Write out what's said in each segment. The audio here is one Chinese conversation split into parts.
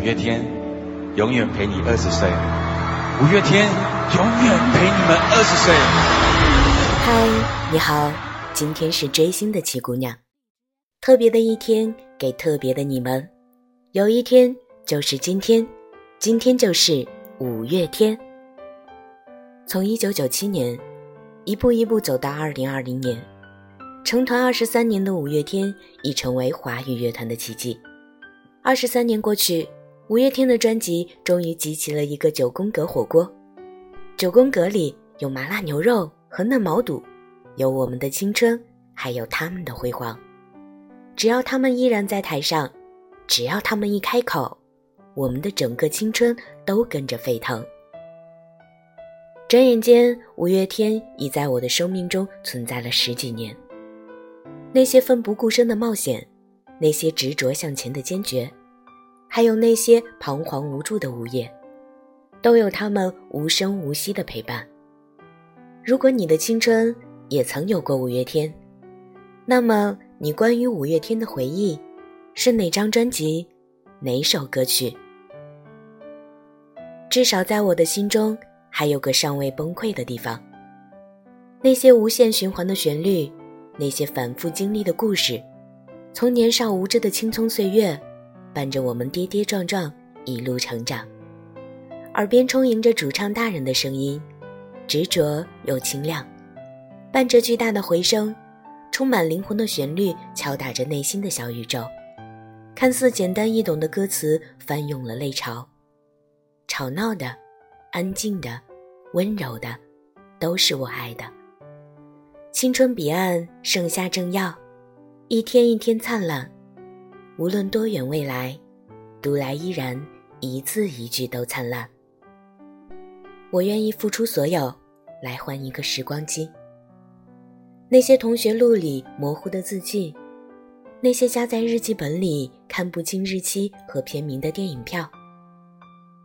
五月天永远陪你二十岁，五月天永远陪你们二十岁。嗨，你好，今天是追星的七姑娘，特别的一天，给特别的你们。有一天就是今天，今天就是五月天。从一九九七年，一步一步走到二零二零年，成团二十三年的五月天已成为华语乐坛的奇迹。二十三年过去，五月天的专辑终于集齐了一个九宫格火锅。九宫格里有麻辣牛肉和嫩毛肚，有我们的青春，还有他们的辉煌。只要他们依然在台上，只要他们一开口，我们的整个青春都跟着沸腾。转眼间，五月天已在我的生命中存在了十几年。那些奋不顾身的冒险。那些执着向前的坚决，还有那些彷徨无助的午夜，都有他们无声无息的陪伴。如果你的青春也曾有过五月天，那么你关于五月天的回忆是哪张专辑、哪首歌曲？至少在我的心中，还有个尚未崩溃的地方。那些无限循环的旋律，那些反复经历的故事。从年少无知的青葱岁月，伴着我们跌跌撞撞一路成长，耳边充盈着主唱大人的声音，执着又清亮，伴着巨大的回声，充满灵魂的旋律敲打着内心的小宇宙。看似简单易懂的歌词翻涌了泪潮，吵闹的、安静的、温柔的，都是我爱的。青春彼岸，盛夏正要。一天一天灿烂，无论多远未来，读来依然一字一句都灿烂。我愿意付出所有，来换一个时光机。那些同学录里模糊的字迹，那些夹在日记本里看不清日期和片名的电影票，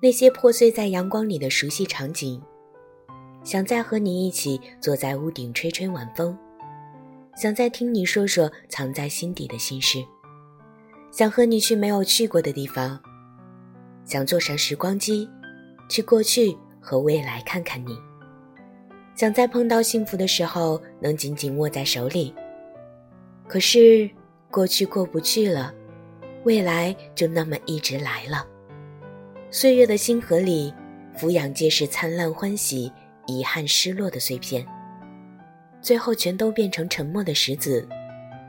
那些破碎在阳光里的熟悉场景，想再和你一起坐在屋顶吹吹晚风。想再听你说说藏在心底的心事，想和你去没有去过的地方，想坐上时光机，去过去和未来看看你。想在碰到幸福的时候能紧紧握在手里。可是过去过不去了，未来就那么一直来了。岁月的星河里，俯仰皆是灿烂欢喜、遗憾失落的碎片。最后全都变成沉默的石子，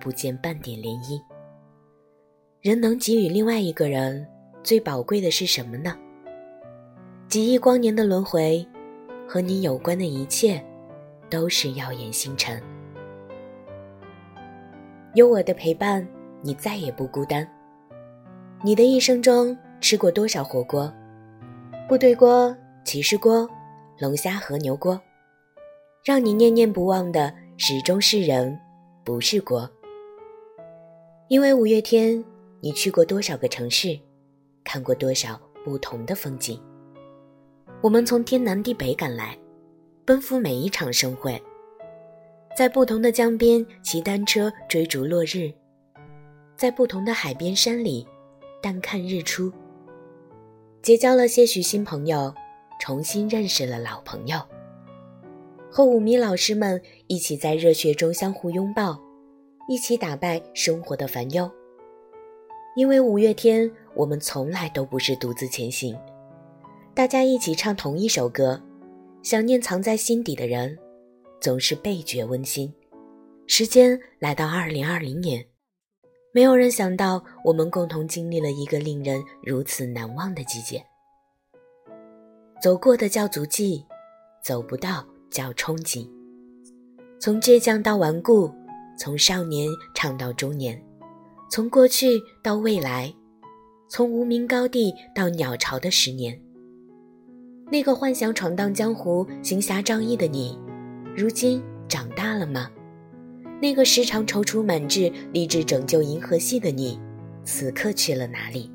不见半点涟漪。人能给予另外一个人最宝贵的是什么呢？几亿光年的轮回，和你有关的一切，都是耀眼星辰。有我的陪伴，你再也不孤单。你的一生中吃过多少火锅？部队锅、骑士锅、龙虾和牛锅。让你念念不忘的始终是人，不是国。因为五月天，你去过多少个城市，看过多少不同的风景。我们从天南地北赶来，奔赴每一场盛会，在不同的江边骑单车追逐落日，在不同的海边山里淡看日出，结交了些许新朋友，重新认识了老朋友。和五迷老师们一起在热血中相互拥抱，一起打败生活的烦忧。因为五月天，我们从来都不是独自前行，大家一起唱同一首歌，想念藏在心底的人，总是倍觉温馨。时间来到二零二零年，没有人想到我们共同经历了一个令人如此难忘的季节。走过的叫足迹，走不到。叫憧憬，从倔强到顽固，从少年唱到中年，从过去到未来，从无名高地到鸟巢的十年。那个幻想闯荡江湖、行侠仗义的你，如今长大了吗？那个时常踌躇满志、立志拯救银河系的你，此刻去了哪里？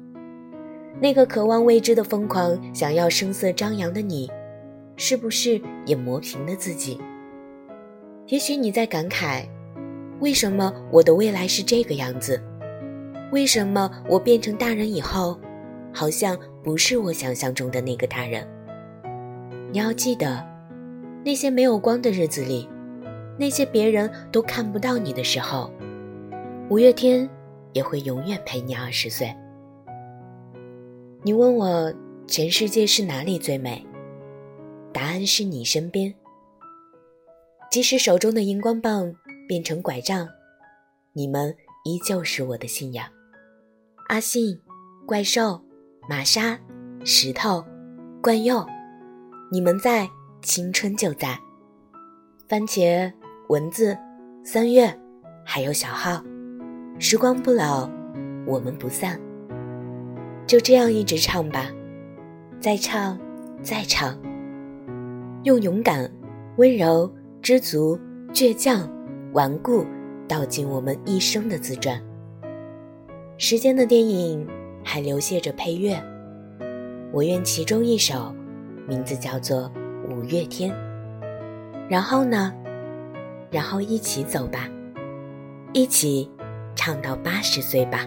那个渴望未知的疯狂、想要声色张扬的你。是不是也磨平了自己？也许你在感慨，为什么我的未来是这个样子？为什么我变成大人以后，好像不是我想象中的那个大人。你要记得，那些没有光的日子里，那些别人都看不到你的时候，五月天也会永远陪你二十岁。你问我全世界是哪里最美？答案是你身边。即使手中的荧光棒变成拐杖，你们依旧是我的信仰。阿信、怪兽、玛莎、石头、冠佑，你们在，青春就在。番茄、蚊子、三月，还有小号，时光不老，我们不散。就这样一直唱吧，再唱，再唱，用勇敢、温柔。知足、倔强、顽固，道尽我们一生的自传。时间的电影还流泻着配乐，我愿其中一首，名字叫做《五月天》。然后呢？然后一起走吧，一起唱到八十岁吧。